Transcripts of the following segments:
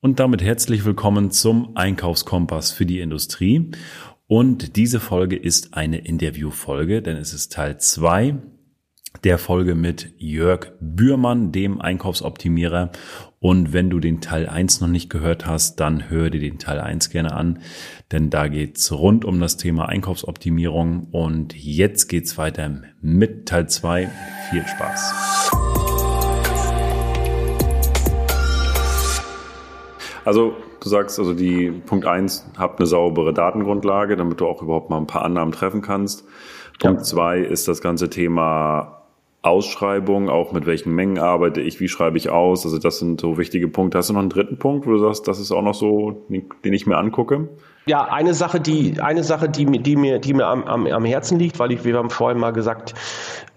Und damit herzlich willkommen zum Einkaufskompass für die Industrie. Und diese Folge ist eine Interviewfolge, denn es ist Teil zwei der Folge mit Jörg Bührmann, dem Einkaufsoptimierer. Und wenn du den Teil eins noch nicht gehört hast, dann hör dir den Teil eins gerne an, denn da geht's rund um das Thema Einkaufsoptimierung. Und jetzt geht's weiter mit Teil zwei. Viel Spaß. Also du sagst, also die Punkt eins, habt eine saubere Datengrundlage, damit du auch überhaupt mal ein paar Annahmen treffen kannst. Punkt ja. zwei ist das ganze Thema Ausschreibung, auch mit welchen Mengen arbeite ich, wie schreibe ich aus. Also das sind so wichtige Punkte. Hast du noch einen dritten Punkt, wo du sagst, das ist auch noch so, den ich mir angucke? Ja, eine Sache, die, eine Sache, die, die mir, die mir am, am, am Herzen liegt, weil ich, wir haben vorhin mal gesagt,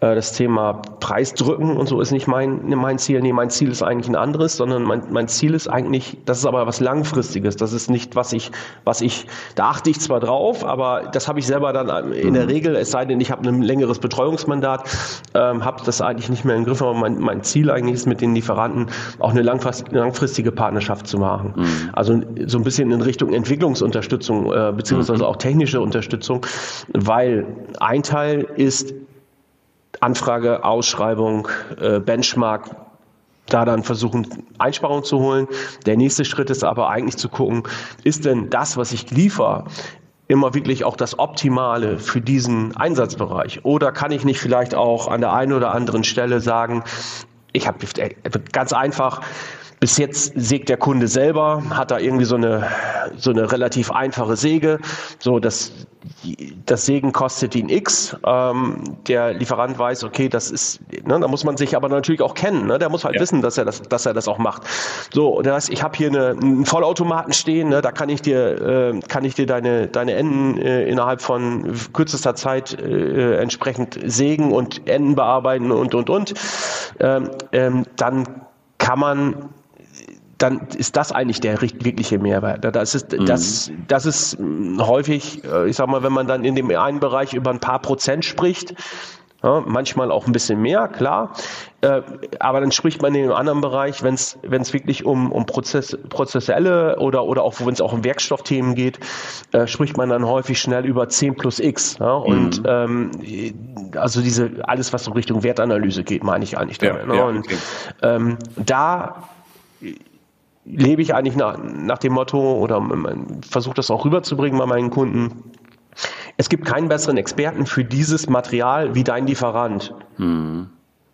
das Thema Preisdrücken und so ist nicht mein, mein Ziel. Nee, mein Ziel ist eigentlich ein anderes, sondern mein, mein Ziel ist eigentlich, das ist aber was Langfristiges. Das ist nicht, was ich, was ich, da achte ich zwar drauf, aber das habe ich selber dann in der mhm. Regel, es sei denn, ich habe ein längeres Betreuungsmandat, ähm, habe das eigentlich nicht mehr im Griff, aber mein, mein Ziel eigentlich ist, mit den Lieferanten auch eine langfristige Partnerschaft zu machen. Mhm. Also so ein bisschen in Richtung Entwicklungsunterstützung Unterstützung äh, beziehungsweise mhm. auch technische Unterstützung, weil ein Teil ist Anfrage, Ausschreibung, äh, Benchmark, da dann versuchen, Einsparungen zu holen. Der nächste Schritt ist aber eigentlich zu gucken, ist denn das, was ich liefere, immer wirklich auch das Optimale für diesen Einsatzbereich? Oder kann ich nicht vielleicht auch an der einen oder anderen Stelle sagen, ich habe äh, ganz einfach, bis jetzt sägt der Kunde selber, hat da irgendwie so eine, so eine relativ einfache Säge. So, das, das Sägen kostet ihn X. Ähm, der Lieferant weiß, okay, das ist, ne, da muss man sich aber natürlich auch kennen. Ne? Der muss halt ja. wissen, dass er das, dass er das auch macht. So, das heißt, ich habe hier eine, einen Vollautomaten stehen, ne? da kann ich dir, äh, kann ich dir deine, deine Enden äh, innerhalb von kürzester Zeit äh, entsprechend sägen und Enden bearbeiten und und und. Ähm, ähm, dann kann man dann ist das eigentlich der wirkliche Mehrwert. Das ist, mhm. das, das ist häufig, äh, ich sag mal, wenn man dann in dem einen Bereich über ein paar Prozent spricht, ja, manchmal auch ein bisschen mehr, klar. Äh, aber dann spricht man in dem anderen Bereich, wenn es wirklich um, um Prozess, prozessuelle oder, oder auch wenn es auch um Werkstoffthemen geht, äh, spricht man dann häufig schnell über 10 plus X. Ja? Und mhm. ähm, also diese alles, was so Richtung Wertanalyse geht, meine ich eigentlich damit. Ja, ne? ja, okay. Und ähm, da lebe ich eigentlich nach, nach dem Motto oder versuche das auch rüberzubringen bei meinen Kunden. Es gibt keinen besseren Experten für dieses Material wie dein Lieferant. Mhm.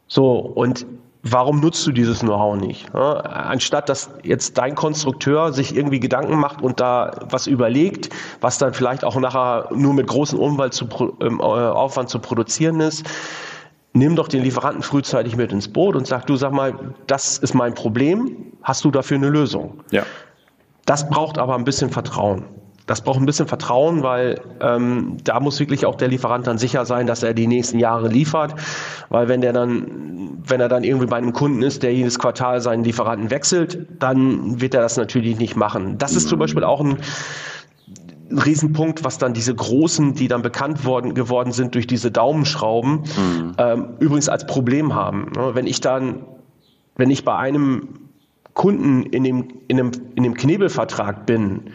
So, und warum nutzt du dieses Know-how nicht? Anstatt dass jetzt dein Konstrukteur sich irgendwie Gedanken macht und da was überlegt, was dann vielleicht auch nachher nur mit großem Umwelt zu, ähm, äh, Aufwand zu produzieren ist, nimm doch den Lieferanten frühzeitig mit ins Boot und sag, du sag mal, das ist mein Problem, hast du dafür eine Lösung? Ja. Das braucht aber ein bisschen Vertrauen. Das braucht ein bisschen Vertrauen, weil ähm, da muss wirklich auch der Lieferant dann sicher sein, dass er die nächsten Jahre liefert. Weil wenn der dann, wenn er dann irgendwie bei einem Kunden ist, der jedes Quartal seinen Lieferanten wechselt, dann wird er das natürlich nicht machen. Das ist zum Beispiel auch ein ein Riesenpunkt, was dann diese großen, die dann bekannt worden, geworden sind durch diese Daumenschrauben, mhm. ähm, übrigens als Problem haben. Ne? Wenn ich dann, wenn ich bei einem Kunden in dem, in dem, in dem Knebelvertrag bin,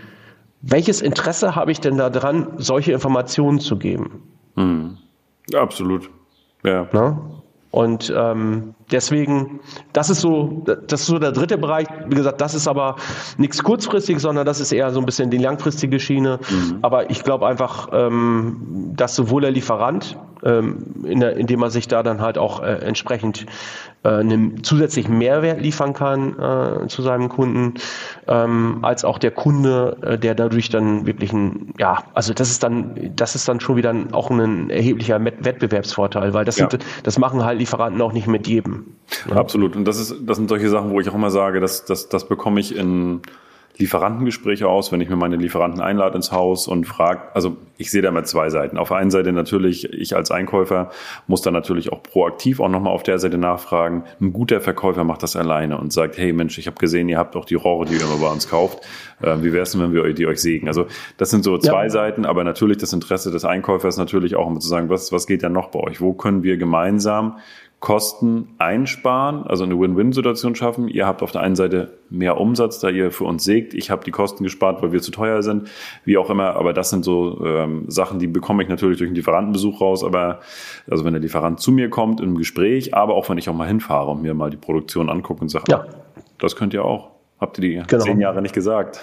welches Interesse habe ich denn daran, solche Informationen zu geben? Mhm. Absolut. Ja. Na? Und ähm, deswegen, das ist so, das ist so der dritte Bereich. Wie gesagt, das ist aber nichts kurzfristig, sondern das ist eher so ein bisschen die langfristige Schiene. Mhm. Aber ich glaube einfach, ähm, dass sowohl der Lieferant, ähm, in der, indem er sich da dann halt auch äh, entsprechend äh, einen zusätzlichen Mehrwert liefern kann äh, zu seinem Kunden, ähm, als auch der Kunde, äh, der dadurch dann wirklich ein, ja, also das ist dann, das ist dann schon wieder auch ein erheblicher Wettbewerbsvorteil, weil das ja. sind, das machen halt Lieferanten auch nicht mit jedem. Ja. Absolut. Und das ist, das sind solche Sachen, wo ich auch immer sage, dass das, das bekomme ich in Lieferantengespräche aus, wenn ich mir meine Lieferanten einlade ins Haus und frage, also ich sehe da immer zwei Seiten. Auf der einen Seite natürlich, ich als Einkäufer muss da natürlich auch proaktiv auch nochmal auf der Seite nachfragen. Ein guter Verkäufer macht das alleine und sagt, hey Mensch, ich habe gesehen, ihr habt auch die Rohre, die ihr immer bei uns kauft. Äh, wie wäre es denn, wenn wir die euch sägen? Also das sind so zwei ja. Seiten, aber natürlich das Interesse des Einkäufers natürlich auch, um zu sagen, was, was geht da noch bei euch? Wo können wir gemeinsam Kosten einsparen, also eine Win-Win-Situation schaffen. Ihr habt auf der einen Seite mehr Umsatz, da ihr für uns sägt. Ich habe die Kosten gespart, weil wir zu teuer sind, wie auch immer. Aber das sind so ähm, Sachen, die bekomme ich natürlich durch einen Lieferantenbesuch raus. Aber also wenn der Lieferant zu mir kommt im Gespräch, aber auch wenn ich auch mal hinfahre und mir mal die Produktion angucke und sage, ja. das könnt ihr auch. Habt ihr die genau. zehn Jahre nicht gesagt?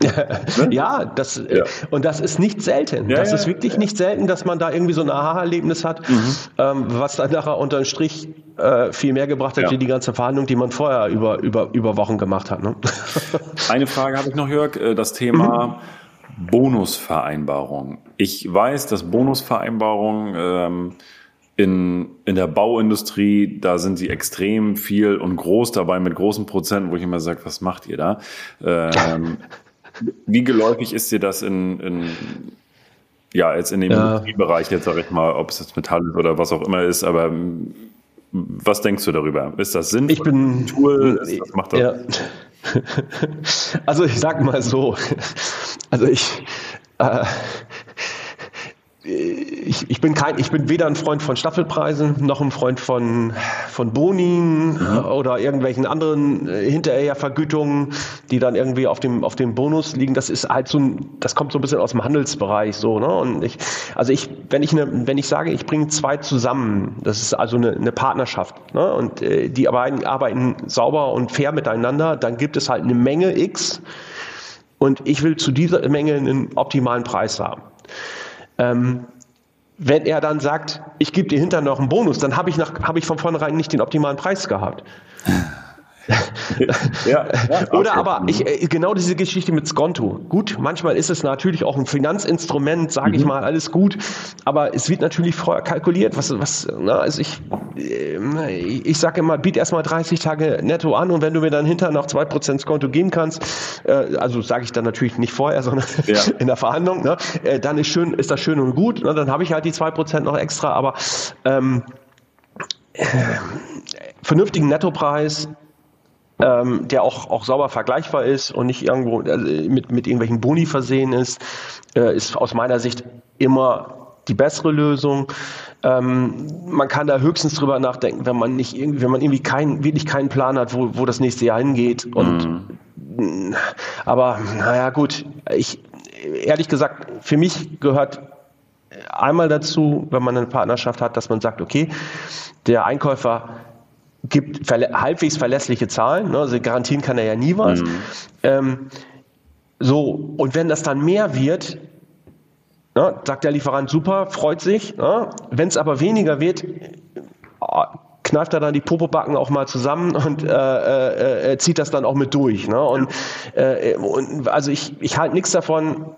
ja, das, äh, ja. und das ist nicht selten. Ja, das ja, ist wirklich nicht selten, dass man da irgendwie so ein Aha-Erlebnis hat, mhm. ähm, was dann nachher unter den Strich äh, viel mehr gebracht hat, wie die ganze Verhandlung, die man vorher über, über, über Wochen gemacht hat. Ne? Eine Frage habe ich noch, Jörg, äh, das Thema mhm. Bonusvereinbarung. Ich weiß, dass Bonusvereinbarungen ähm, in, in der Bauindustrie, da sind sie extrem viel und groß dabei mit großen Prozenten, wo ich immer sage, was macht ihr da? Ähm, wie geläufig ist dir das in, in ja, jetzt in dem ja. Industriebereich, jetzt sage ich mal, ob es jetzt Metall ist oder was auch immer ist, aber was denkst du darüber? Ist das sinnvoll? Ich bin Tool, ist, was macht das? Ja. Also ich sag mal so, also ich äh, ich, ich, bin kein, ich bin weder ein Freund von Staffelpreisen noch ein Freund von, von Bonin mhm. oder irgendwelchen anderen äh, Hinterhervergütungen, die dann irgendwie auf dem, auf dem Bonus liegen. Das ist halt so ein, das kommt so ein bisschen aus dem Handelsbereich so, ne? Und ich, also ich, wenn ich eine, wenn ich sage, ich bringe zwei zusammen, das ist also eine, eine Partnerschaft, ne? Und äh, die arbeiten, arbeiten sauber und fair miteinander, dann gibt es halt eine Menge X und ich will zu dieser Menge einen optimalen Preis haben. Ähm, wenn er dann sagt, ich gebe dir hinterher noch einen Bonus, dann habe ich, hab ich von vornherein nicht den optimalen Preis gehabt ja, ja, Oder aber ich, äh, genau diese Geschichte mit Skonto. Gut, manchmal ist es natürlich auch ein Finanzinstrument, sage mhm. ich mal, alles gut, aber es wird natürlich vorher kalkuliert, was, was, na, also ich, äh, ich sage immer, biet erstmal 30 Tage netto an und wenn du mir dann hinterher noch 2% Skonto geben kannst, äh, also sage ich dann natürlich nicht vorher, sondern ja. in der Verhandlung, ne, äh, dann ist schön, ist das schön und gut, ne, dann habe ich halt die 2% noch extra, aber ähm, äh, vernünftigen Nettopreis ähm, der auch, auch sauber vergleichbar ist und nicht irgendwo also mit, mit irgendwelchen Boni versehen ist, äh, ist aus meiner Sicht immer die bessere Lösung. Ähm, man kann da höchstens drüber nachdenken, wenn man nicht irgendwie, wenn man irgendwie keinen, wirklich keinen Plan hat, wo, wo das nächste Jahr hingeht. Und mhm. aber naja, gut, ich ehrlich gesagt, für mich gehört einmal dazu, wenn man eine Partnerschaft hat, dass man sagt, okay, der Einkäufer gibt verlä halbwegs verlässliche Zahlen, ne? also garantieren kann er ja nie was. Mhm. Ähm, so, und wenn das dann mehr wird, ne, sagt der Lieferant super, freut sich. Ne? Wenn es aber weniger wird, oh, kneift er dann die Popobacken auch mal zusammen und äh, äh, äh, zieht das dann auch mit durch. Ne? Und, äh, und also ich, ich halte nichts davon,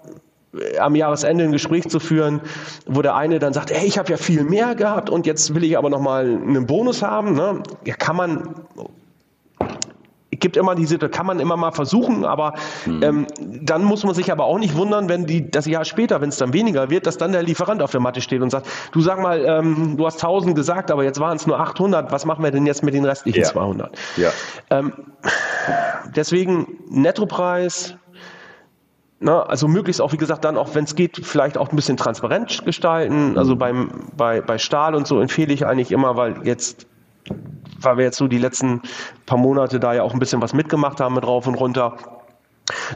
am Jahresende ein Gespräch zu führen, wo der eine dann sagt, hey, ich habe ja viel mehr gehabt und jetzt will ich aber nochmal einen Bonus haben. Ne? Ja, kann man, gibt immer diese, kann man immer mal versuchen, aber mhm. ähm, dann muss man sich aber auch nicht wundern, wenn die das Jahr später, wenn es dann weniger wird, dass dann der Lieferant auf der Matte steht und sagt, du sag mal, ähm, du hast 1000 gesagt, aber jetzt waren es nur 800, was machen wir denn jetzt mit den restlichen ja. 200? Ja. Ähm, deswegen Nettopreis, ne, also möglichst auch, wie gesagt, dann auch, wenn es geht, vielleicht auch ein bisschen transparent gestalten. Also beim, bei, bei Stahl und so empfehle ich eigentlich immer, weil jetzt, weil wir jetzt so die letzten paar Monate da ja auch ein bisschen was mitgemacht haben mit rauf und runter,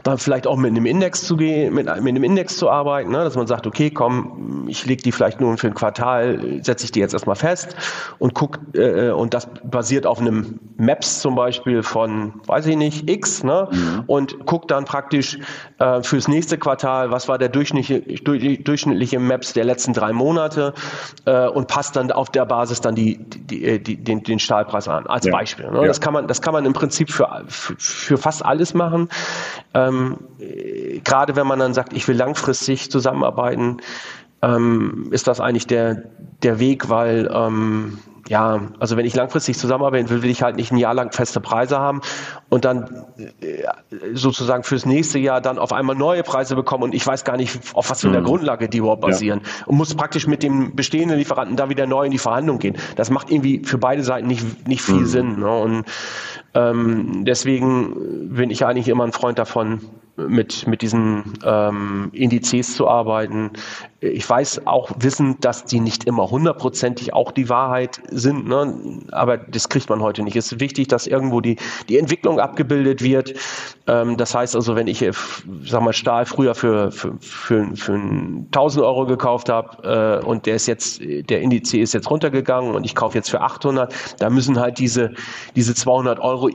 dann vielleicht auch mit einem Index zu gehen, mit, mit einem Index zu arbeiten, ne? dass man sagt, okay, komm, ich lege die vielleicht nur für ein Quartal, setze ich die jetzt erstmal fest und guck, äh, und das basiert auf einem Maps zum Beispiel von, weiß ich nicht, X, ne? Mhm. und guck dann praktisch äh, fürs nächste Quartal, was war der durchschnittliche, durchschnittliche Maps der letzten drei Monate äh, und passt dann auf der Basis dann die, die, äh, die den, den Stahlpreis an, als ja. Beispiel. Ne? Ja. Das kann man, das kann man im Prinzip für, für, für fast alles machen. Ähm, gerade wenn man dann sagt, ich will langfristig zusammenarbeiten, ähm, ist das eigentlich der, der Weg, weil ähm, ja, also wenn ich langfristig zusammenarbeiten will, will ich halt nicht ein Jahr lang feste Preise haben und dann äh, sozusagen fürs nächste Jahr dann auf einmal neue Preise bekommen und ich weiß gar nicht, auf was für einer mhm. Grundlage die überhaupt basieren ja. und muss praktisch mit dem bestehenden Lieferanten da wieder neu in die Verhandlung gehen. Das macht irgendwie für beide Seiten nicht, nicht viel mhm. Sinn. Ne? Und ähm, deswegen bin ich eigentlich immer ein Freund davon, mit, mit diesen ähm, Indizes zu arbeiten. Ich weiß auch wissen, dass die nicht immer hundertprozentig auch die Wahrheit sind. Ne? Aber das kriegt man heute nicht. Es ist wichtig, dass irgendwo die, die Entwicklung abgebildet wird. Ähm, das heißt also, wenn ich, äh, sag mal, Stahl früher für, für, für, für 1000 Euro gekauft habe äh, und der ist jetzt, der Indiz ist jetzt runtergegangen und ich kaufe jetzt für 800, da müssen halt diese, diese 200 Euro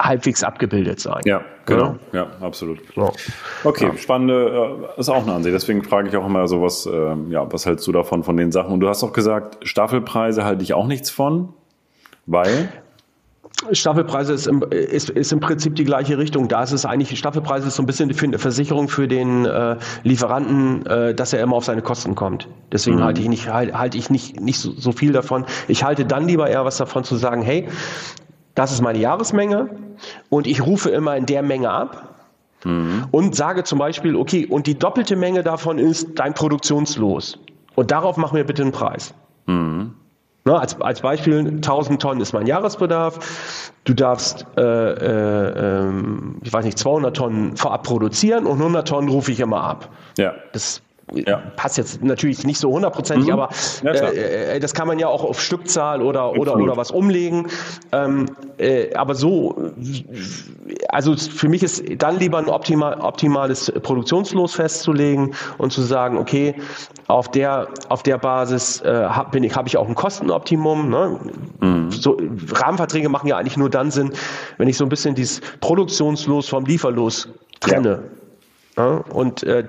halbwegs abgebildet sein. Ja, genau. Ja, ja absolut. Ja. Okay, ja. spannende, äh, ist auch eine Ansicht. Deswegen frage ich auch immer so was, äh, ja, was hältst du davon, von den Sachen? Und du hast auch gesagt, Staffelpreise halte ich auch nichts von, weil? Staffelpreise ist im, ist, ist im Prinzip die gleiche Richtung. Da ist es eigentlich, Staffelpreise ist so ein bisschen eine Versicherung für den äh, Lieferanten, äh, dass er immer auf seine Kosten kommt. Deswegen mhm. halte ich nicht, halt, halte ich nicht, nicht so, so viel davon. Ich halte dann lieber eher was davon zu sagen, hey, das ist meine Jahresmenge und ich rufe immer in der Menge ab mhm. und sage zum Beispiel, okay, und die doppelte Menge davon ist dein Produktionslos. Und darauf machen wir bitte einen Preis. Mhm. Na, als, als Beispiel, 1000 Tonnen ist mein Jahresbedarf. Du darfst, äh, äh, ähm, ich weiß nicht, 200 Tonnen vorab produzieren und 100 Tonnen rufe ich immer ab. Ja. Das ja. passt jetzt natürlich nicht so hundertprozentig, mhm. aber ja, äh, äh, das kann man ja auch auf Stückzahl oder oder oder was umlegen. Ähm, äh, aber so, also für mich ist dann lieber ein optimal, optimales Produktionslos festzulegen und zu sagen, okay, auf der auf der Basis äh, habe ich habe ich auch ein Kostenoptimum. Ne? Mhm. So Rahmenverträge machen ja eigentlich nur dann Sinn, wenn ich so ein bisschen dieses Produktionslos vom Lieferlos trenne. Ja. Ja, und äh,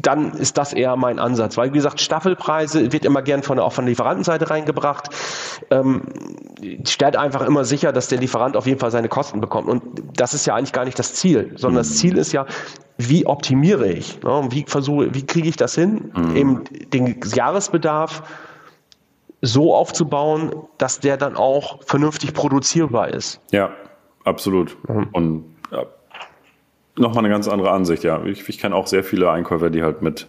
dann ist das eher mein Ansatz. Weil, wie gesagt, Staffelpreise wird immer gern von, auch von der Lieferantenseite reingebracht. Ähm, stellt einfach immer sicher, dass der Lieferant auf jeden Fall seine Kosten bekommt. Und das ist ja eigentlich gar nicht das Ziel, sondern das Ziel ist ja, wie optimiere ich? Ne? Wie versuche, wie kriege ich das hin, mhm. eben den Jahresbedarf so aufzubauen, dass der dann auch vernünftig produzierbar ist. Ja, absolut. Mhm. Und Nochmal eine ganz andere Ansicht, ja. Ich, ich kenne auch sehr viele Einkäufer, die halt mit,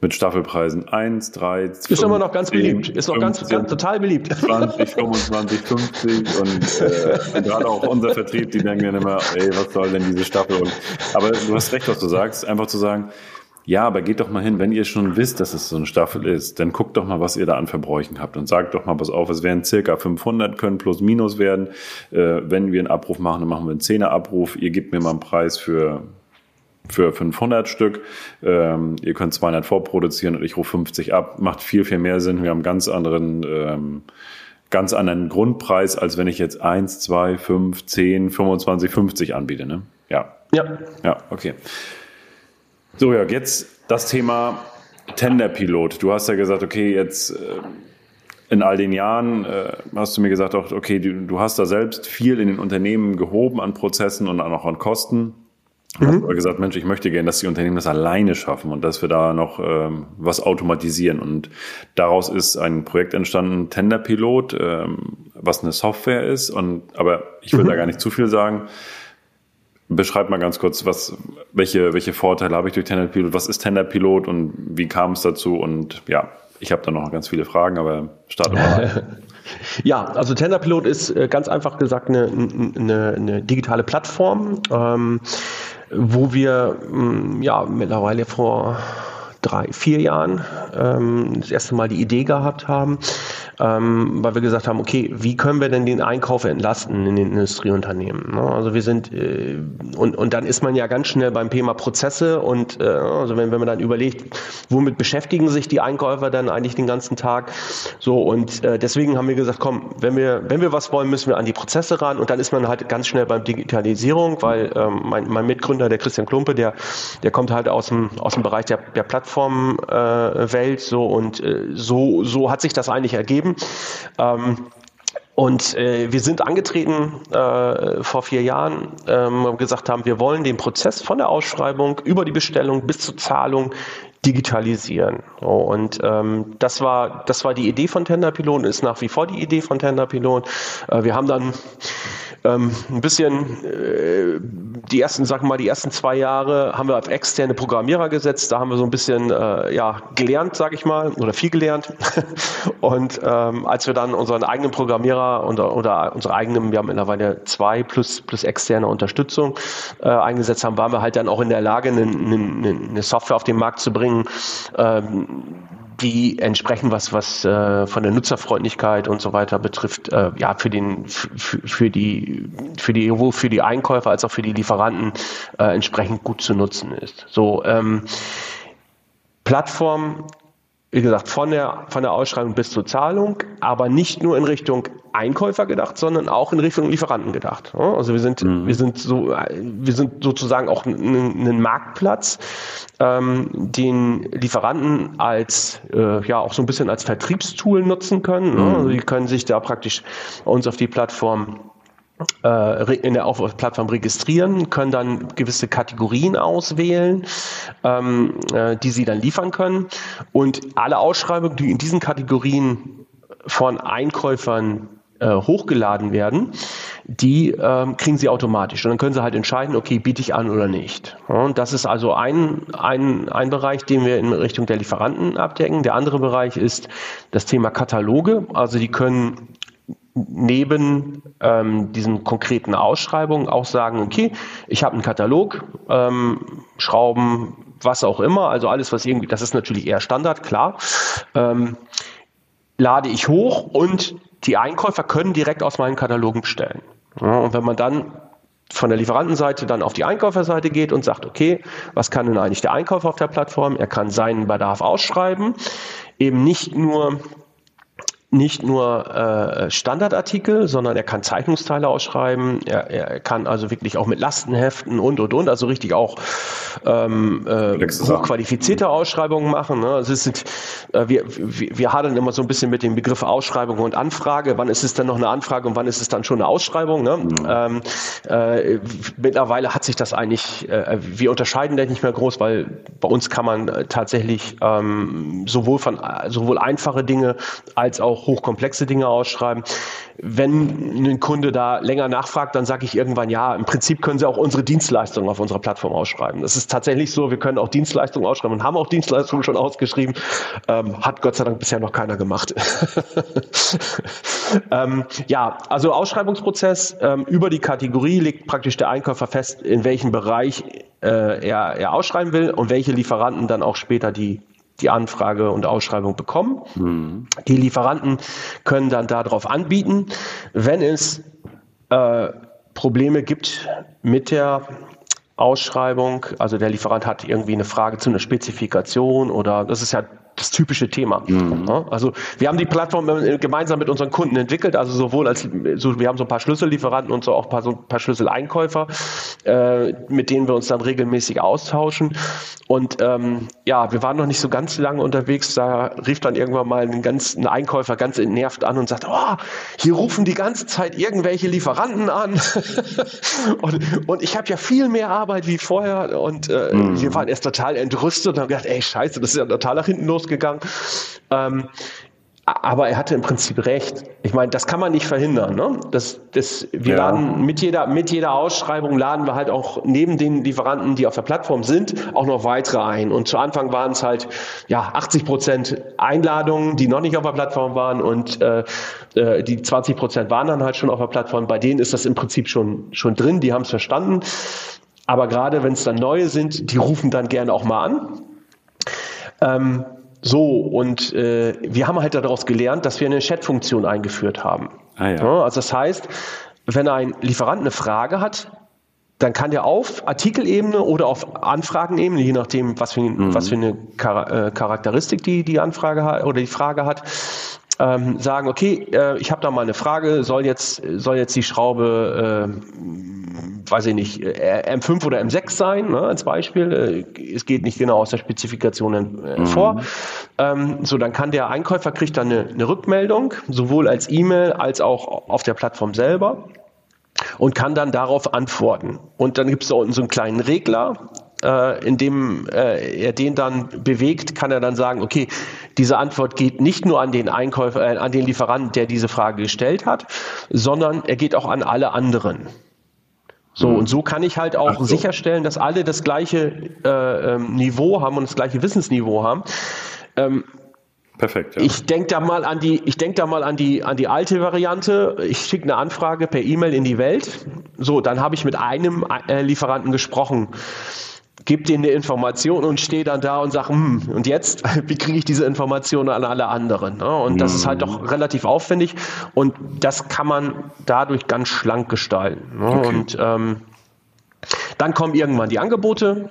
mit Staffelpreisen 1, 3, 5, Ist immer noch ganz 10, beliebt. Ist noch 15, ganz, ganz total beliebt. 20, 25, 50 und äh, gerade auch unser Vertrieb, die denken dann immer, ey, was soll denn diese Staffel? Und, aber du hast recht, was du sagst. Einfach zu sagen, ja, aber geht doch mal hin, wenn ihr schon wisst, dass es so eine Staffel ist, dann guckt doch mal, was ihr da an Verbräuchen habt und sagt doch mal, pass auf, es werden circa 500, können plus minus werden. Äh, wenn wir einen Abruf machen, dann machen wir einen 10er Abruf. Ihr gebt mir mal einen Preis für für 500 Stück. Ähm, ihr könnt 200 vorproduzieren und ich rufe 50 ab. Macht viel, viel mehr Sinn. Wir haben einen ganz anderen, ähm, ganz anderen Grundpreis, als wenn ich jetzt 1, 2, 5, 10, 25, 50 anbiete. Ne? Ja. Ja. Ja, okay. So, Jörg, jetzt das Thema Tenderpilot. Du hast ja gesagt, okay, jetzt äh, in all den Jahren äh, hast du mir gesagt, auch, okay, du, du, hast da selbst viel in den Unternehmen gehoben an Prozessen und auch an Kosten. Mhm. Hast aber gesagt, Mensch, ich möchte gerne, dass die Unternehmen das alleine schaffen und dass wir da noch ähm, was automatisieren. Und daraus ist ein Projekt entstanden, Tenderpilot, ähm, was eine Software ist. Und aber ich will mhm. da gar nicht zu viel sagen. Beschreib mal ganz kurz, was, welche, welche Vorteile habe ich durch Tenderpilot? Was ist Tenderpilot und wie kam es dazu? Und ja, ich habe da noch ganz viele Fragen, aber starte mal. Ja, also Tenderpilot ist äh, ganz einfach gesagt eine, eine, eine digitale Plattform, ähm, wo wir mm, ja mittlerweile vor drei, vier Jahren ähm, das erste Mal die Idee gehabt haben, ähm, weil wir gesagt haben, okay, wie können wir denn den Einkauf entlasten in den Industrieunternehmen? Ne? Also wir sind äh, und, und dann ist man ja ganz schnell beim Thema Prozesse und äh, also wenn, wenn man dann überlegt, womit beschäftigen sich die Einkäufer dann eigentlich den ganzen Tag? So und äh, deswegen haben wir gesagt, komm, wenn wir wenn wir was wollen, müssen wir an die Prozesse ran und dann ist man halt ganz schnell beim Digitalisierung, weil ähm, mein, mein Mitgründer, der Christian Klumpe, der der kommt halt aus dem aus dem Bereich der, der Plattformwelt äh, so und äh, so so hat sich das eigentlich ergeben geben. Ähm, und äh, wir sind angetreten äh, vor vier Jahren, ähm, gesagt haben, wir wollen den Prozess von der Ausschreibung über die Bestellung bis zur Zahlung digitalisieren. Und ähm, das war das war die Idee von Tenderpilot, ist nach wie vor die Idee von Tenderpilot. Äh, wir haben dann ähm, ein bisschen äh, die ersten, sagen wir mal, die ersten zwei Jahre haben wir auf externe Programmierer gesetzt. Da haben wir so ein bisschen äh, ja gelernt, sage ich mal, oder viel gelernt. Und ähm, als wir dann unseren eigenen Programmierer oder, oder unsere eigenen, wir haben mittlerweile zwei plus plus externe Unterstützung äh, eingesetzt haben, waren wir halt dann auch in der Lage, eine, eine, eine Software auf den Markt zu bringen. Ähm, die entsprechen was, was äh, von der Nutzerfreundlichkeit und so weiter betrifft, äh, ja, für den, für die, für die, sowohl für die Einkäufer als auch für die Lieferanten äh, entsprechend gut zu nutzen ist. So, ähm, Plattform wie gesagt, von der, von der Ausschreibung bis zur Zahlung, aber nicht nur in Richtung Einkäufer gedacht, sondern auch in Richtung Lieferanten gedacht. Also wir sind, mhm. wir sind so, wir sind sozusagen auch ein, Marktplatz, ähm, den Lieferanten als, äh, ja, auch so ein bisschen als Vertriebstool nutzen können. Mhm. Also die können sich da praktisch uns auf die Plattform in der Plattform registrieren, können dann gewisse Kategorien auswählen, ähm, äh, die sie dann liefern können. Und alle Ausschreibungen, die in diesen Kategorien von Einkäufern äh, hochgeladen werden, die ähm, kriegen sie automatisch. Und dann können sie halt entscheiden, okay, biete ich an oder nicht. und das ist also ein, ein, ein Bereich, den wir in Richtung der Lieferanten abdecken. Der andere Bereich ist das Thema Kataloge. Also die können neben ähm, diesen konkreten Ausschreibungen auch sagen, okay, ich habe einen Katalog, ähm, Schrauben, was auch immer, also alles, was irgendwie, das ist natürlich eher Standard, klar, ähm, lade ich hoch und die Einkäufer können direkt aus meinen Katalogen bestellen. Ja, und wenn man dann von der Lieferantenseite dann auf die Einkäuferseite geht und sagt, okay, was kann denn eigentlich der Einkäufer auf der Plattform? Er kann seinen Bedarf ausschreiben, eben nicht nur nicht nur äh, Standardartikel, sondern er kann Zeichnungsteile ausschreiben, er, er kann also wirklich auch mit Lastenheften und und und, also richtig auch ähm, äh, hochqualifizierte Ausschreibungen machen. Ne? Also es sind, äh, wir, wir, wir hadern immer so ein bisschen mit dem Begriff Ausschreibung und Anfrage. Wann ist es denn noch eine Anfrage und wann ist es dann schon eine Ausschreibung? Ne? Mhm. Ähm, äh, mittlerweile hat sich das eigentlich, äh, wir unterscheiden da nicht mehr groß, weil bei uns kann man äh, tatsächlich ähm, sowohl von sowohl einfache Dinge als auch hochkomplexe Dinge ausschreiben. Wenn ein Kunde da länger nachfragt, dann sage ich irgendwann, ja, im Prinzip können Sie auch unsere Dienstleistungen auf unserer Plattform ausschreiben. Das ist tatsächlich so, wir können auch Dienstleistungen ausschreiben und haben auch Dienstleistungen schon ausgeschrieben. Ähm, hat Gott sei Dank bisher noch keiner gemacht. ähm, ja, also Ausschreibungsprozess ähm, über die Kategorie legt praktisch der Einkäufer fest, in welchem Bereich äh, er, er ausschreiben will und welche Lieferanten dann auch später die die Anfrage und Ausschreibung bekommen. Mhm. Die Lieferanten können dann darauf anbieten. Wenn es äh, Probleme gibt mit der Ausschreibung, also der Lieferant hat irgendwie eine Frage zu einer Spezifikation oder das ist ja das typische Thema. Mhm. Also wir haben die Plattform äh, gemeinsam mit unseren Kunden entwickelt, also sowohl als so, wir haben so ein paar Schlüssellieferanten und so auch ein paar, so ein paar Schlüsseleinkäufer, äh, mit denen wir uns dann regelmäßig austauschen. Und ähm, ja, wir waren noch nicht so ganz lange unterwegs, da rief dann irgendwann mal ein, ganz, ein Einkäufer ganz entnervt an und sagte, oh, hier rufen die ganze Zeit irgendwelche Lieferanten an. und, und ich habe ja viel mehr Arbeit wie vorher. Und äh, mhm. wir waren erst total entrüstet und haben gedacht, ey, scheiße, das ist ja total nach hinten los losgegangen. Ähm, aber er hatte im Prinzip recht. Ich meine, das kann man nicht verhindern. Ne? Das, das, wir ja. laden mit jeder, mit jeder Ausschreibung laden wir halt auch neben den Lieferanten, die auf der Plattform sind, auch noch weitere ein. Und zu Anfang waren es halt ja 80 Prozent Einladungen, die noch nicht auf der Plattform waren und äh, äh die 20 Prozent waren dann halt schon auf der Plattform. Bei denen ist das im Prinzip schon schon drin. Die haben es verstanden. Aber gerade wenn es dann neue sind, die rufen dann gerne auch mal an. Ähm, so, und äh, wir haben halt daraus gelernt, dass wir eine Chat-Funktion eingeführt haben. Ah, ja. Ja, also das heißt, wenn ein Lieferant eine Frage hat, dann kann der auf Artikelebene oder auf Anfragenebene, je nachdem, was für, mhm. was für eine äh, Charakteristik die, die Anfrage hat oder die Frage hat, ähm, sagen, okay, äh, ich habe da mal eine Frage, soll jetzt, soll jetzt die Schraube äh, weiß ich nicht, äh, M5 oder M6 sein, ne, als Beispiel. Äh, es geht nicht genau aus der Spezifikation äh, mhm. vor. Ähm, so, dann kann der Einkäufer kriegt dann eine, eine Rückmeldung, sowohl als E-Mail als auch auf der Plattform selber und kann dann darauf antworten. Und dann gibt es da unten so einen kleinen Regler, äh, indem äh, er den dann bewegt, kann er dann sagen, okay, diese Antwort geht nicht nur an den Einkäufer, äh, an den Lieferanten, der diese Frage gestellt hat, sondern er geht auch an alle anderen. So, mhm. und so kann ich halt auch so. sicherstellen, dass alle das gleiche äh, ähm, Niveau haben und das gleiche Wissensniveau haben. Ähm, Perfekt. Ja. Ich denke da mal an die, ich denke da mal an die, an die alte Variante. Ich schicke eine Anfrage per E-Mail in die Welt. So, dann habe ich mit einem äh, Lieferanten gesprochen. Gebe denen eine Information und stehe dann da und sage, hm, und jetzt, wie kriege ich diese Information an alle anderen? Ne? Und das ist halt doch mhm. relativ aufwendig und das kann man dadurch ganz schlank gestalten. Ne? Okay. Und ähm, dann kommen irgendwann die Angebote,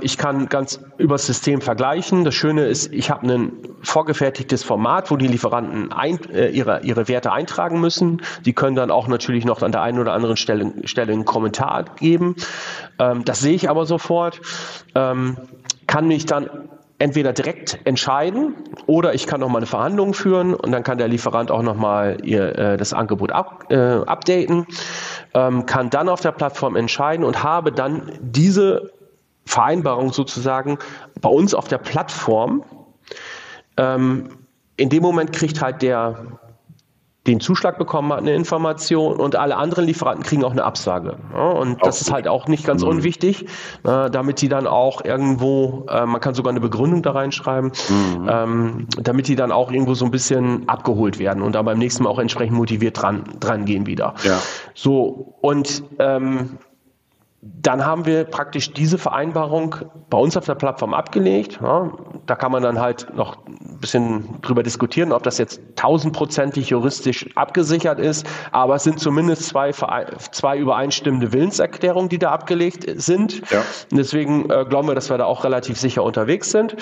ich kann ganz übers System vergleichen. Das Schöne ist, ich habe ein vorgefertigtes Format, wo die Lieferanten ein, äh, ihre, ihre Werte eintragen müssen. Die können dann auch natürlich noch an der einen oder anderen Stelle, Stelle einen Kommentar geben. Ähm, das sehe ich aber sofort. Ähm, kann mich dann entweder direkt entscheiden oder ich kann noch mal eine Verhandlung führen und dann kann der Lieferant auch noch mal ihr, äh, das Angebot up, äh, updaten, ähm, kann dann auf der Plattform entscheiden und habe dann diese Vereinbarung sozusagen bei uns auf der Plattform. Ähm, in dem Moment kriegt halt der den Zuschlag bekommen hat, eine Information und alle anderen Lieferanten kriegen auch eine Absage. Ja, und das ist halt auch nicht ganz mhm. unwichtig, äh, damit die dann auch irgendwo, äh, man kann sogar eine Begründung da reinschreiben, mhm. ähm, damit die dann auch irgendwo so ein bisschen abgeholt werden und dann beim nächsten Mal auch entsprechend motiviert dran, dran gehen wieder. Ja. So, und ähm, dann haben wir praktisch diese Vereinbarung bei uns auf der Plattform abgelegt. Ja, da kann man dann halt noch ein bisschen drüber diskutieren, ob das jetzt tausendprozentig juristisch abgesichert ist. Aber es sind zumindest zwei, zwei übereinstimmende Willenserklärungen, die da abgelegt sind. Ja. Und deswegen äh, glauben wir, dass wir da auch relativ sicher unterwegs sind.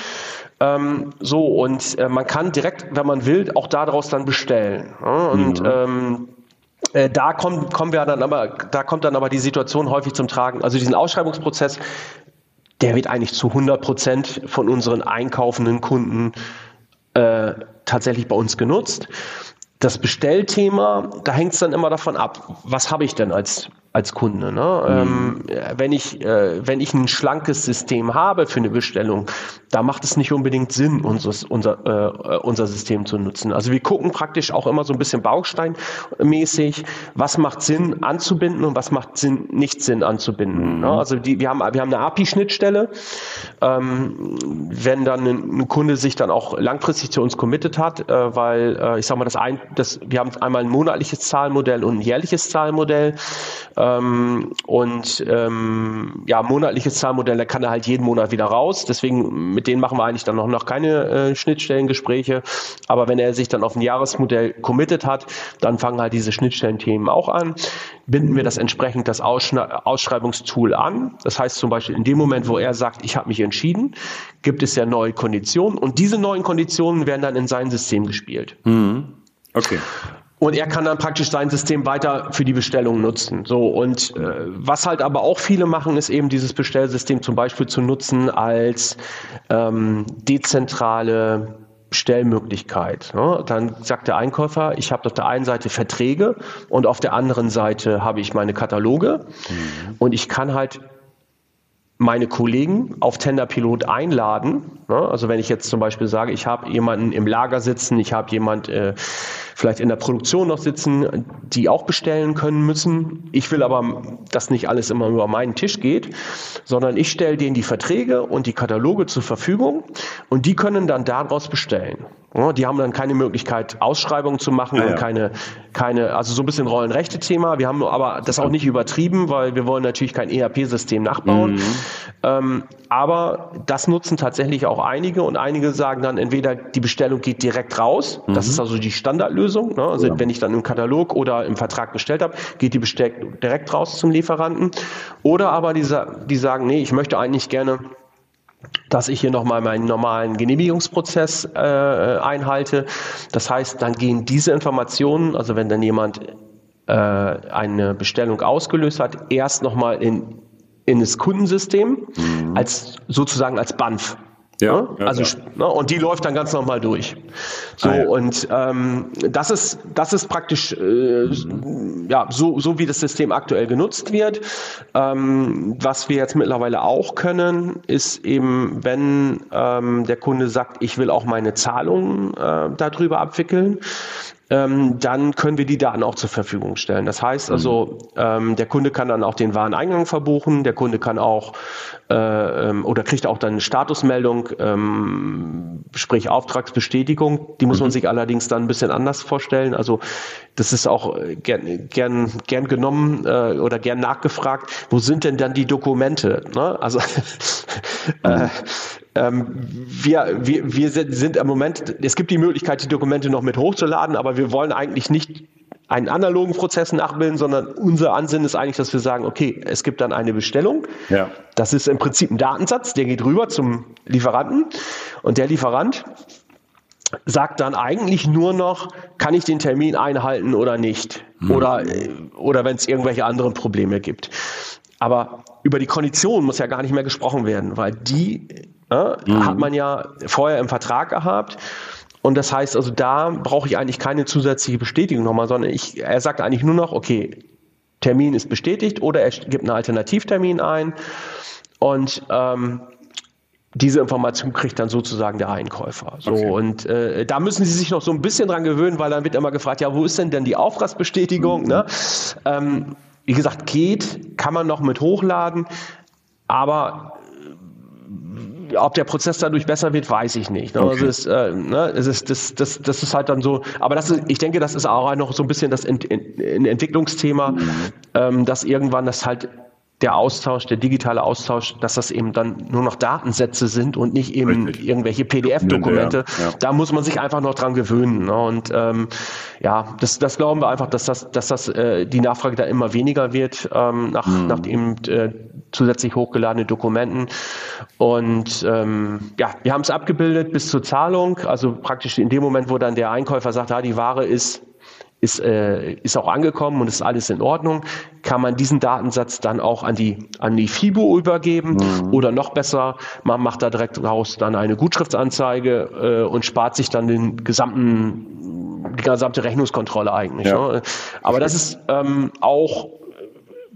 Ähm, so, und äh, man kann direkt, wenn man will, auch daraus dann bestellen. Ja, und mhm. ähm, äh, da kommen, kommen wir dann aber, da kommt dann aber die Situation häufig zum Tragen. Also diesen Ausschreibungsprozess, der wird eigentlich zu 100 Prozent von unseren einkaufenden Kunden äh, tatsächlich bei uns genutzt. Das Bestellthema, da hängt es dann immer davon ab, was habe ich denn als als Kunde. Ne? Mhm. Ähm, wenn, ich, äh, wenn ich ein schlankes System habe für eine Bestellung, da macht es nicht unbedingt Sinn, unseres, unser, äh, unser System zu nutzen. Also wir gucken praktisch auch immer so ein bisschen bausteinmäßig, was macht Sinn anzubinden und was macht Sinn, nicht Sinn anzubinden. Mhm. Ne? Also die, wir, haben, wir haben eine API-Schnittstelle. Ähm, wenn dann ein, ein, Kunde sich dann auch langfristig zu uns committed hat, äh, weil äh, ich sage mal, das ein, das, wir haben einmal ein monatliches Zahlmodell und ein jährliches Zahlmodell. Ähm, und ähm, ja, monatliches Zahlmodell, da kann er halt jeden Monat wieder raus. Deswegen, mit denen machen wir eigentlich dann noch, noch keine äh, Schnittstellengespräche. Aber wenn er sich dann auf ein Jahresmodell committed hat, dann fangen halt diese Schnittstellenthemen auch an. Binden wir das entsprechend das Ausschreibungstool an. Das heißt zum Beispiel in dem Moment, wo er sagt, ich habe mich entschieden, gibt es ja neue Konditionen und diese neuen Konditionen werden dann in sein System gespielt. Mhm. Okay. Und er kann dann praktisch sein System weiter für die Bestellung nutzen. So und äh, was halt aber auch viele machen, ist eben dieses Bestellsystem zum Beispiel zu nutzen als ähm, dezentrale Stellmöglichkeit. Ne? Dann sagt der Einkäufer, ich habe auf der einen Seite Verträge und auf der anderen Seite habe ich meine Kataloge mhm. und ich kann halt meine Kollegen auf Tenderpilot einladen. Ne? Also wenn ich jetzt zum Beispiel sage, ich habe jemanden im Lager sitzen, ich habe jemand äh, vielleicht in der Produktion noch sitzen, die auch bestellen können müssen. Ich will aber, dass nicht alles immer über meinen Tisch geht, sondern ich stelle denen die Verträge und die Kataloge zur Verfügung und die können dann daraus bestellen. Die haben dann keine Möglichkeit, Ausschreibungen zu machen ah, ja. und keine, keine, also so ein bisschen Rollenrechte-Thema. Wir haben aber das auch nicht übertrieben, weil wir wollen natürlich kein ERP-System nachbauen. Mhm. Ähm, aber das nutzen tatsächlich auch einige und einige sagen dann entweder die Bestellung geht direkt raus. Mhm. Das ist also die Standardlösung. Ne? Also ja. wenn ich dann im Katalog oder im Vertrag bestellt habe, geht die Bestellung direkt raus zum Lieferanten. Oder aber die, die sagen, nee, ich möchte eigentlich gerne dass ich hier nochmal meinen normalen Genehmigungsprozess äh, einhalte. Das heißt, dann gehen diese Informationen, also wenn dann jemand äh, eine Bestellung ausgelöst hat, erst nochmal in, in das Kundensystem mhm. als sozusagen als BANF. Ja, ne? ja, also ja. Ne, und die läuft dann ganz normal durch. So ah, ja. und ähm, das ist das ist praktisch äh, ja so so wie das System aktuell genutzt wird. Ähm, was wir jetzt mittlerweile auch können, ist eben, wenn ähm, der Kunde sagt, ich will auch meine Zahlungen äh, darüber abwickeln, ähm, dann können wir die Daten auch zur Verfügung stellen. Das heißt also, ähm, der Kunde kann dann auch den Wareneingang verbuchen, der Kunde kann auch oder kriegt auch dann eine Statusmeldung, ähm, sprich Auftragsbestätigung. Die muss man mhm. sich allerdings dann ein bisschen anders vorstellen. Also das ist auch gern, gern, gern genommen äh, oder gern nachgefragt, wo sind denn dann die Dokumente? Ne? Also äh, mhm. ähm, wir, wir, wir sind im Moment, es gibt die Möglichkeit, die Dokumente noch mit hochzuladen, aber wir wollen eigentlich nicht einen analogen Prozess nachbilden, sondern unser Ansinnen ist eigentlich, dass wir sagen, okay, es gibt dann eine Bestellung. Ja. Das ist im Prinzip ein Datensatz, der geht rüber zum Lieferanten und der Lieferant sagt dann eigentlich nur noch, kann ich den Termin einhalten oder nicht? Mhm. Oder, oder wenn es irgendwelche anderen Probleme gibt. Aber über die Kondition muss ja gar nicht mehr gesprochen werden, weil die äh, mhm. hat man ja vorher im Vertrag gehabt. Und das heißt also, da brauche ich eigentlich keine zusätzliche Bestätigung nochmal, sondern ich, er sagt eigentlich nur noch, okay, Termin ist bestätigt oder er gibt einen Alternativtermin ein. Und ähm, diese Information kriegt dann sozusagen der Einkäufer. So okay. und äh, da müssen Sie sich noch so ein bisschen dran gewöhnen, weil dann wird immer gefragt, ja, wo ist denn denn die Auftragsbestätigung? Mhm. Ne? Ähm, wie gesagt, geht, kann man noch mit hochladen, aber ob der Prozess dadurch besser wird, weiß ich nicht. Ne? Okay. Also es, äh, ne? es ist, das, das, das ist halt dann so, aber das ist, ich denke, das ist auch noch so ein bisschen das Ent, ein Entwicklungsthema, mhm. ähm, dass irgendwann das halt der Austausch, der digitale Austausch, dass das eben dann nur noch Datensätze sind und nicht eben Richtig. irgendwelche PDF-Dokumente. Ja, ja. Da muss man sich einfach noch dran gewöhnen. Ne? Und ähm, ja, das, das glauben wir einfach, dass das, dass das äh, die Nachfrage da immer weniger wird ähm, nach, mhm. nach eben äh, zusätzlich hochgeladene Dokumenten. Und ähm, ja, wir haben es abgebildet bis zur Zahlung. Also praktisch in dem Moment, wo dann der Einkäufer sagt, ja, die Ware ist ist, äh, ist auch angekommen und ist alles in Ordnung, kann man diesen Datensatz dann auch an die, an die FIBO übergeben mhm. oder noch besser, man macht da direkt raus dann eine Gutschriftsanzeige äh, und spart sich dann den gesamten, die gesamte Rechnungskontrolle eigentlich. Ja. Ne? Aber das ist ähm, auch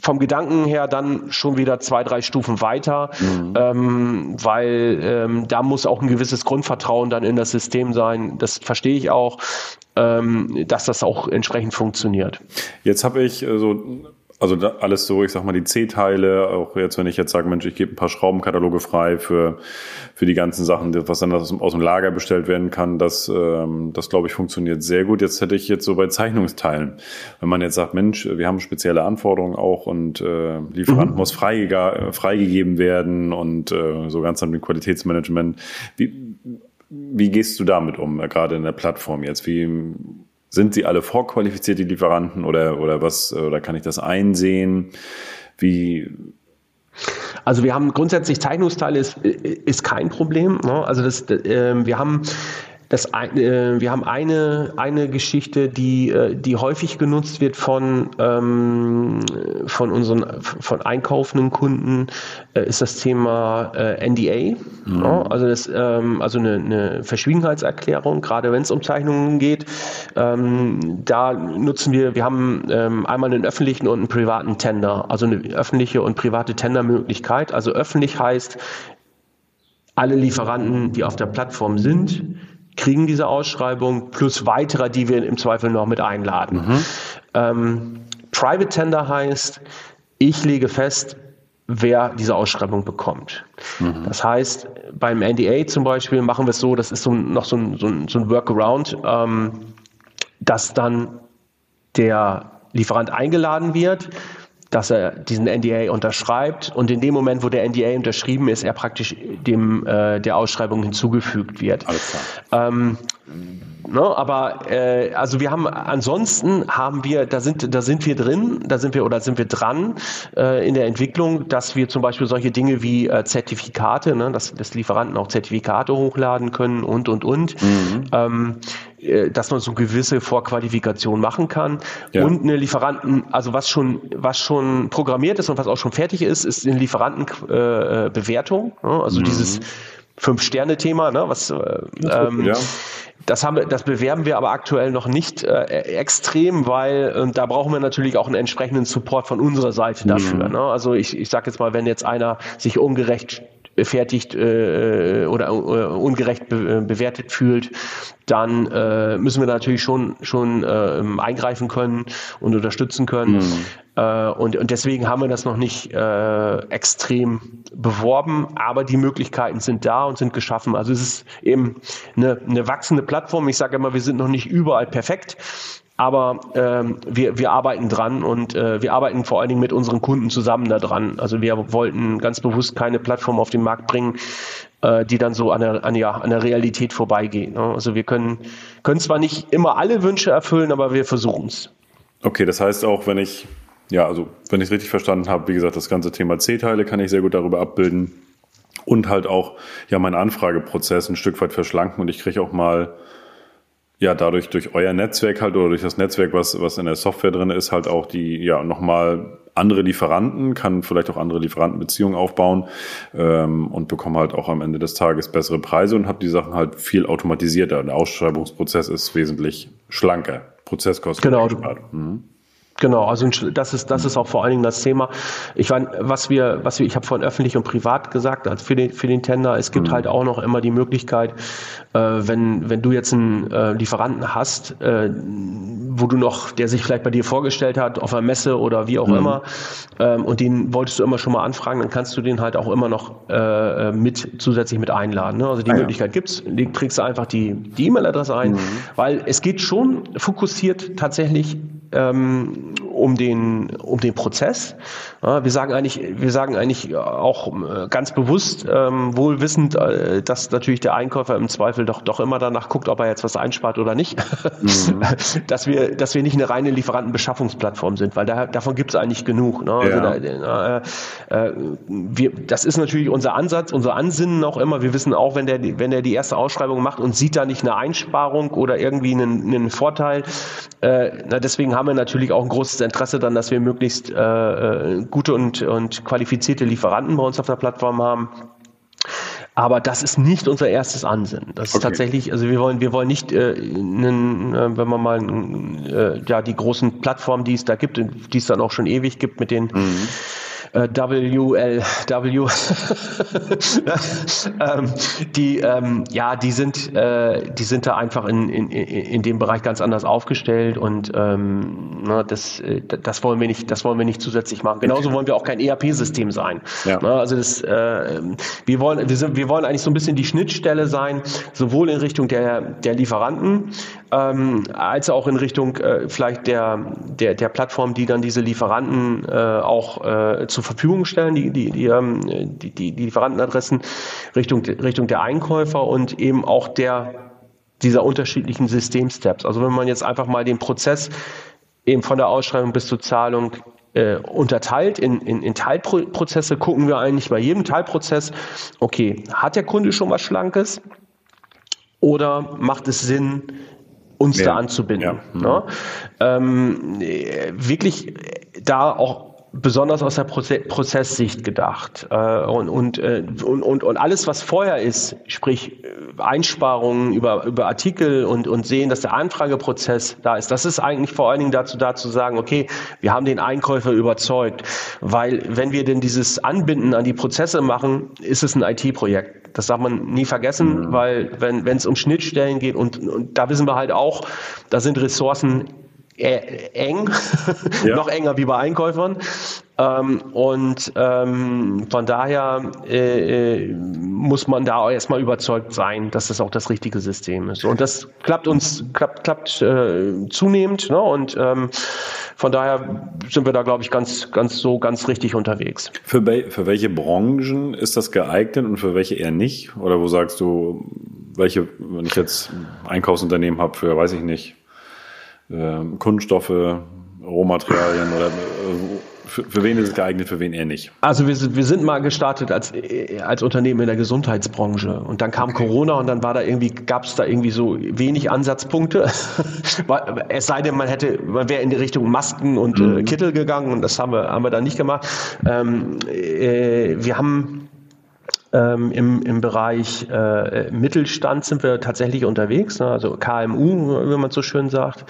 vom Gedanken her dann schon wieder zwei, drei Stufen weiter, mhm. ähm, weil ähm, da muss auch ein gewisses Grundvertrauen dann in das System sein. Das verstehe ich auch, ähm, dass das auch entsprechend funktioniert. Jetzt habe ich äh, so also alles so, ich sag mal, die C-Teile, auch jetzt, wenn ich jetzt sage, Mensch, ich gebe ein paar Schraubenkataloge frei für, für die ganzen Sachen, was dann aus, aus dem Lager bestellt werden kann, das, ähm, das glaube ich, funktioniert sehr gut. Jetzt hätte ich jetzt so bei Zeichnungsteilen, wenn man jetzt sagt, Mensch, wir haben spezielle Anforderungen auch und äh, Lieferant mhm. muss freige, freigegeben werden und äh, so ganz dann mit Qualitätsmanagement. Wie, wie gehst du damit um, gerade in der Plattform jetzt? Wie sind sie alle vorqualifiziert, die Lieferanten, oder, oder was, oder kann ich das einsehen? Wie, also wir haben grundsätzlich Zeichnungsteile ist, ist kein Problem. Ne? Also das, äh, wir haben das, äh, wir haben eine, eine Geschichte, die, äh, die häufig genutzt wird von, ähm, von unseren von einkaufenden Kunden, äh, ist das Thema äh, NDA. Mhm. Ja, also das, ähm, also eine, eine Verschwiegenheitserklärung, gerade wenn es um Zeichnungen geht. Ähm, da nutzen wir, wir haben ähm, einmal einen öffentlichen und einen privaten Tender, also eine öffentliche und private Tendermöglichkeit. Also öffentlich heißt, alle Lieferanten, die auf der Plattform sind, kriegen diese Ausschreibung plus weitere, die wir im Zweifel noch mit einladen. Mhm. Ähm, Private Tender heißt, ich lege fest, wer diese Ausschreibung bekommt. Mhm. Das heißt, beim NDA zum Beispiel machen wir es so, das ist so, noch so ein, so ein, so ein Workaround, ähm, dass dann der Lieferant eingeladen wird, dass er diesen NDA unterschreibt und in dem Moment, wo der NDA unterschrieben ist, er praktisch dem äh, der Ausschreibung hinzugefügt wird. Alles klar. Ähm, Ne, aber äh, also wir haben ansonsten haben wir, da sind, da sind wir drin, da sind wir oder sind wir dran äh, in der Entwicklung, dass wir zum Beispiel solche Dinge wie äh, Zertifikate, ne, dass, dass Lieferanten auch Zertifikate hochladen können und und und. Mhm. Ähm, äh, dass man so gewisse Vorqualifikation machen kann ja. und eine Lieferanten, also was schon was schon programmiert ist und was auch schon fertig ist, ist eine Lieferantenbewertung, äh, ne? also mhm. dieses Fünf-Sterne-Thema, ne? was äh, ähm, ja. Das, haben, das bewerben wir aber aktuell noch nicht äh, extrem, weil äh, da brauchen wir natürlich auch einen entsprechenden Support von unserer Seite dafür. Mhm. Ne? Also ich, ich sage jetzt mal, wenn jetzt einer sich ungerecht befertigt äh, oder äh, ungerecht be bewertet fühlt, dann äh, müssen wir natürlich schon schon äh, eingreifen können und unterstützen können. Mhm. Äh, und, und deswegen haben wir das noch nicht äh, extrem beworben, aber die Möglichkeiten sind da und sind geschaffen. Also es ist eben eine, eine wachsende Plattform. Ich sage immer, wir sind noch nicht überall perfekt. Aber ähm, wir, wir arbeiten dran und äh, wir arbeiten vor allen Dingen mit unseren Kunden zusammen da dran. Also wir wollten ganz bewusst keine Plattform auf den Markt bringen, äh, die dann so an der, an, ja, an der Realität vorbeigeht. Ne? Also wir können, können zwar nicht immer alle Wünsche erfüllen, aber wir versuchen es. Okay, das heißt auch, wenn ich, ja, also wenn ich es richtig verstanden habe, wie gesagt, das ganze Thema C-Teile kann ich sehr gut darüber abbilden und halt auch ja meinen Anfrageprozess ein Stück weit verschlanken und ich kriege auch mal ja, dadurch durch euer Netzwerk halt oder durch das Netzwerk, was, was in der Software drin ist, halt auch die, ja, nochmal andere Lieferanten, kann vielleicht auch andere Lieferantenbeziehungen aufbauen ähm, und bekomme halt auch am Ende des Tages bessere Preise und habe die Sachen halt viel automatisierter. Der Ausschreibungsprozess ist wesentlich schlanker. Prozesskosten. Genau. Mhm. Genau, also das ist das ist auch vor allen Dingen das Thema. Ich meine, was wir was wir ich habe von öffentlich und privat gesagt, also für den für den Tender, es gibt mhm. halt auch noch immer die Möglichkeit, äh, wenn wenn du jetzt einen äh, Lieferanten hast, äh, wo du noch, der sich vielleicht bei dir vorgestellt hat auf einer Messe oder wie auch mhm. immer, ähm, und den wolltest du immer schon mal anfragen, dann kannst du den halt auch immer noch äh, mit zusätzlich mit einladen. Ne? Also die ah, Möglichkeit ja. gibt's, die trägst du einfach die die E-Mail-Adresse ein, mhm. weil es geht schon fokussiert tatsächlich ähm, um den um den Prozess. Wir sagen eigentlich wir sagen eigentlich auch äh, ganz bewusst ähm, wohl wissend, äh, dass natürlich der Einkäufer im Zweifel doch doch immer danach guckt, ob er jetzt was einspart oder nicht, mhm. dass wir dass wir nicht eine reine Lieferantenbeschaffungsplattform sind, weil da, davon gibt es eigentlich genug. Ne? Also ja. da, äh, äh, wir, das ist natürlich unser Ansatz, unser Ansinnen auch immer. Wir wissen auch, wenn der wenn der die erste Ausschreibung macht und sieht da nicht eine Einsparung oder irgendwie einen, einen Vorteil, äh, na, deswegen haben wir natürlich auch ein großes Interesse dann, dass wir möglichst äh, äh, gute und, und qualifizierte Lieferanten bei uns auf der Plattform haben. Aber das ist nicht unser erstes Ansinnen. Das okay. ist tatsächlich, also wir wollen, wir wollen nicht, äh, nen, äh, wenn man mal äh, ja die großen Plattformen, die es da gibt, die es dann auch schon ewig gibt, mit den mhm äh, WLW, ähm, die, ähm, ja, die sind, äh, die sind da einfach in, in, in dem Bereich ganz anders aufgestellt und ähm, na, das, äh, das wollen wir nicht, das wollen wir nicht zusätzlich machen. Genauso wollen wir auch kein ERP-System sein. Ja. Na, also das, äh, wir wollen, wir, sind, wir wollen eigentlich so ein bisschen die Schnittstelle sein, sowohl in Richtung der, der Lieferanten, ähm, als auch in Richtung äh, vielleicht der, der, der Plattform, die dann diese Lieferanten äh, auch äh, zur Verfügung stellen, die, die, die, ähm, die, die, Lieferantenadressen Richtung, Richtung der Einkäufer und eben auch der dieser unterschiedlichen Systemsteps. Also wenn man jetzt einfach mal den Prozess eben von der Ausschreibung bis zur Zahlung äh, unterteilt in, in, in Teilprozesse, gucken wir eigentlich bei jedem Teilprozess, okay, hat der Kunde schon was Schlankes oder macht es Sinn, uns ja. da anzubinden. Ja. Ne? Ähm, wirklich da auch besonders aus der Proze Prozesssicht gedacht. Äh, und, und, äh, und, und, und alles, was vorher ist, sprich äh, Einsparungen über, über Artikel und, und sehen, dass der Anfrageprozess da ist, das ist eigentlich vor allen Dingen dazu da zu sagen, okay, wir haben den Einkäufer überzeugt. Weil wenn wir denn dieses Anbinden an die Prozesse machen, ist es ein IT-Projekt. Das darf man nie vergessen, mhm. weil wenn es um Schnittstellen geht und, und da wissen wir halt auch, da sind Ressourcen eng, ja. noch enger wie bei Einkäufern. Ähm, und ähm, von daher äh, äh, muss man da erstmal überzeugt sein, dass das auch das richtige System ist. Und das klappt uns, klappt, klappt äh, zunehmend. Ne? Und ähm, von daher sind wir da, glaube ich, ganz, ganz so ganz richtig unterwegs. Für, für welche Branchen ist das geeignet und für welche eher nicht? Oder wo sagst du, welche, wenn ich jetzt ein Einkaufsunternehmen habe für, weiß ich nicht, äh, Kunststoffe, Rohmaterialien oder äh, für, für, wen ist es geeignet, für wen eher nicht? Also wir sind, wir sind mal gestartet als, als Unternehmen in der Gesundheitsbranche und dann kam okay. Corona und dann war da irgendwie, gab es da irgendwie so wenig Ansatzpunkte. es sei denn, man hätte, man wäre in die Richtung Masken und äh, mhm. äh, Kittel gegangen und das haben wir, haben wir dann nicht gemacht. Ähm, äh, wir haben Ähm, im, Im Bereich äh, Mittelstand sind wir tatsächlich unterwegs, ne? also KMU, wie man so schön sagt.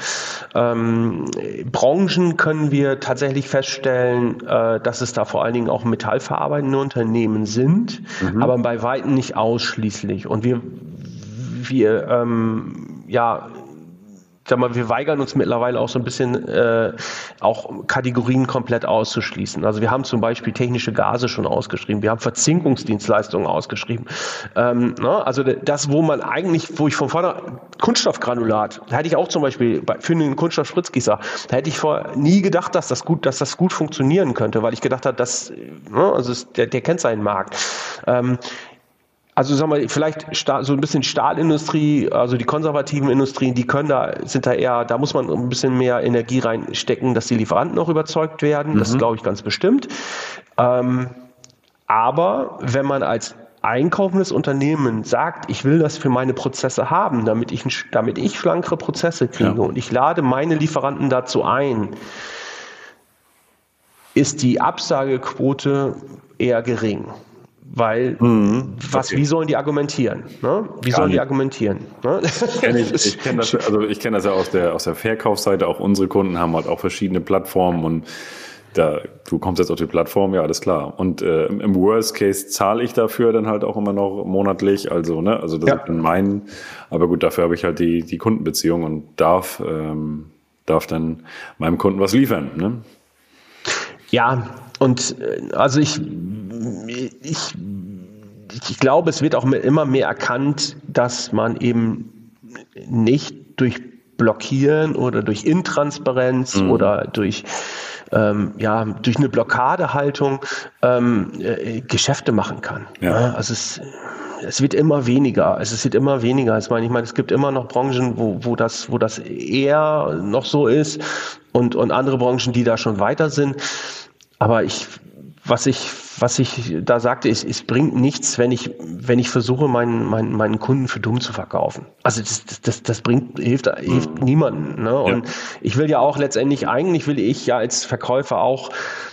Ähm, Branchen können wir tatsächlich feststellen, äh, dass es da vor allen Dingen auch metallverarbeitende Unternehmen sind, mhm. aber bei weitem nicht ausschließlich. Und wir, wir ähm, ja, sag mal, wir weigern uns mittlerweile auch so ein bisschen äh, auch Kategorien komplett auszuschließen. Also wir haben zum Beispiel technische Gase schon ausgeschrieben, wir haben Verzinkungsdienstleistungen ausgeschrieben. Ähm, ne? Also das, wo man eigentlich, wo ich von vorne Kunststoffgranulat, da hätte ich auch zum Beispiel bei, für einen Kunststoffspritzgießer, da hätte ich vor nie gedacht, dass das gut, dass das gut funktionieren könnte, weil ich gedacht habe, dass ne, also es, der, der kennt seinen Markt. Ähm, also sagen wir, vielleicht so ein bisschen Stahlindustrie, also die konservativen Industrien, die können da, sind da eher, da muss man ein bisschen mehr Energie reinstecken, dass die Lieferanten auch überzeugt werden. Mhm. Das glaube ich ganz bestimmt. Ähm, aber wenn man als einkaufendes Unternehmen sagt, ich will das für meine Prozesse haben, damit ich, damit ich schlankere Prozesse kriege ja. und ich lade meine Lieferanten dazu ein, ist die Absagequote eher gering. Weil, mhm, was, wie sollen die argumentieren? Ne? Wie sollen die argumentieren? Ne? Kenn ich, ich kenne das, also ich kenne das ja aus der, aus der Verkaufsseite. Auch unsere Kunden haben halt auch verschiedene Plattformen und da, du kommst jetzt auf die Plattform, ja, alles klar. Und äh, im Worst Case zahle ich dafür dann halt auch immer noch monatlich. Also, ne, also das ja. ist dann mein, aber gut, dafür habe ich halt die, die Kundenbeziehung und darf, ähm, darf dann meinem Kunden was liefern. Ne? Ja, und äh, also ich, ich, ich glaube, es wird auch immer mehr erkannt, dass man eben nicht durch Blockieren oder durch Intransparenz mhm. oder durch ähm, ja, durch eine Blockadehaltung ähm, äh, Geschäfte machen kann. Ja. also es, es wird immer weniger. Also es wird immer weniger. Ich meine, ich meine, es gibt immer noch Branchen, wo, wo das, wo das eher noch so ist und, und andere Branchen, die da schon weiter sind. Aber ich, was ich, was ich da sagte, ist, es bringt nichts, wenn ich, wenn ich versuche, meinen, meinen, meinen Kunden für dumm zu verkaufen. Also das, das, das bringt, hilft, hilft mhm. niemandem. Ne? Und ja. ich will ja auch letztendlich, eigentlich will ich ja als Verkäufer auch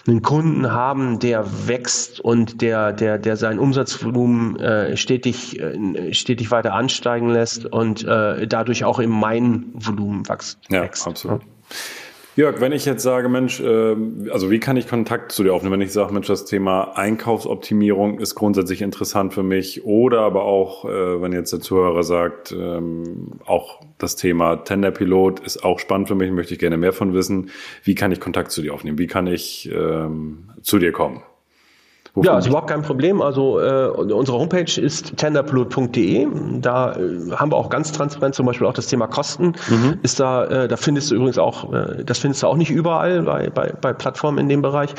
einen Kunden haben, der wächst und der, der, der sein Umsatzvolumen äh, stetig, äh, stetig weiter ansteigen lässt und äh, dadurch auch in mein Volumen wächst. Ja, absolut. Ne? Jörg, wenn ich jetzt sage, Mensch, äh, also wie kann ich Kontakt zu dir aufnehmen, wenn ich sage, Mensch, das Thema Einkaufsoptimierung ist grundsätzlich interessant für mich oder aber auch, äh, wenn jetzt der Zuhörer sagt, ähm, auch das Thema Tenderpilot ist auch spannend für mich, möchte ich gerne mehr von wissen. Wie kann ich Kontakt zu dir aufnehmen? Wie kann ich ähm, zu dir kommen? Ja, ist überhaupt kein Problem. Also äh, unsere Homepage ist tenderpilot.de. Da äh, haben wir auch ganz transparent zum Beispiel auch das Thema Kosten. Mhm. Ist da, äh, da findest du übrigens auch, äh, das findest du auch nicht überall bei, bei, bei Plattformen in dem Bereich.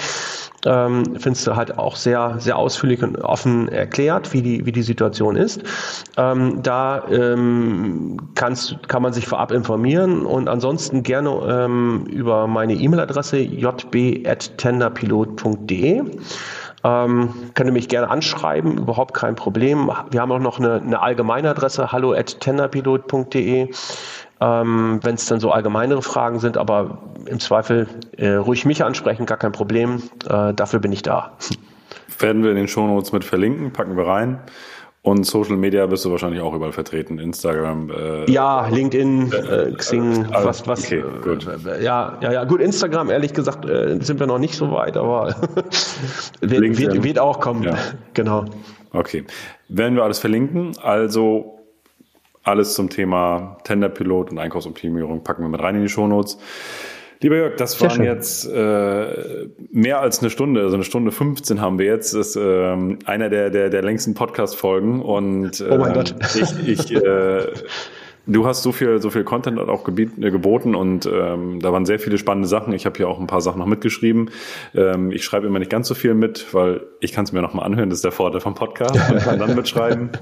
Ähm, findest du halt auch sehr, sehr ausführlich und offen erklärt, wie die, wie die Situation ist. Ähm, da ähm, kannst, kann man sich vorab informieren und ansonsten gerne ähm, über meine E-Mail-Adresse jb.tenderpilot.de. Ähm, könnt ihr mich gerne anschreiben, überhaupt kein Problem. Wir haben auch noch eine, eine allgemeine Adresse, hallo at tenderpilot.de. Ähm, Wenn es dann so allgemeinere Fragen sind, aber im Zweifel äh, ruhig mich ansprechen, gar kein Problem. Äh, dafür bin ich da. Werden wir in den Shownotes mit verlinken, packen wir rein. Und Social Media bist du wahrscheinlich auch überall vertreten, Instagram. Äh, ja, LinkedIn, äh, Xing, äh, was, was. Okay, gut. Äh, ja, ja, ja, gut. Instagram, ehrlich gesagt, äh, sind wir noch nicht so weit, aber wird, wird, wird, auch kommen. Ja. Genau. Okay, werden wir alles verlinken. Also alles zum Thema Tenderpilot und Einkaufsoptimierung packen wir mit rein in die Shownotes. Lieber Jörg, das waren jetzt äh, mehr als eine Stunde, also eine Stunde 15 haben wir jetzt. Das ist äh, einer der, der, der längsten Podcast-Folgen. Und äh, oh mein ähm, Gott. ich, ich äh, Du hast so viel, so viel Content auch gebiet, äh, geboten und ähm, da waren sehr viele spannende Sachen. Ich habe hier auch ein paar Sachen noch mitgeschrieben. Ähm, ich schreibe immer nicht ganz so viel mit, weil ich kann es mir noch mal anhören. Das ist der Vorteil vom Podcast und kann dann mitschreiben.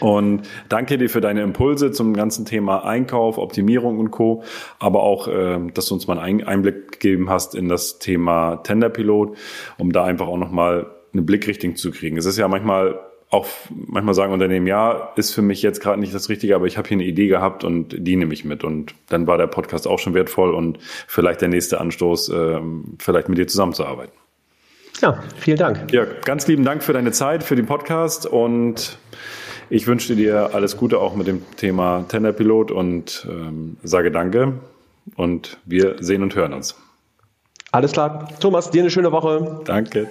Und danke dir für deine Impulse zum ganzen Thema Einkauf, Optimierung und Co. Aber auch, äh, dass du uns mal einen Einblick gegeben hast in das Thema Tenderpilot, um da einfach auch nochmal eine Blickrichtung zu kriegen. Es ist ja manchmal auch manchmal sagen Unternehmen, ja, ist für mich jetzt gerade nicht das Richtige, aber ich habe hier eine Idee gehabt und die nehme ich mit. Und dann war der Podcast auch schon wertvoll und vielleicht der nächste Anstoß, äh, vielleicht mit dir zusammenzuarbeiten. Ja, vielen Dank. Ja, ganz lieben Dank für deine Zeit, für den Podcast und ich wünsche dir alles Gute auch mit dem Thema Tenderpilot und ähm, sage Danke und wir sehen und hören uns. Alles klar. Thomas, dir eine schöne Woche. Danke.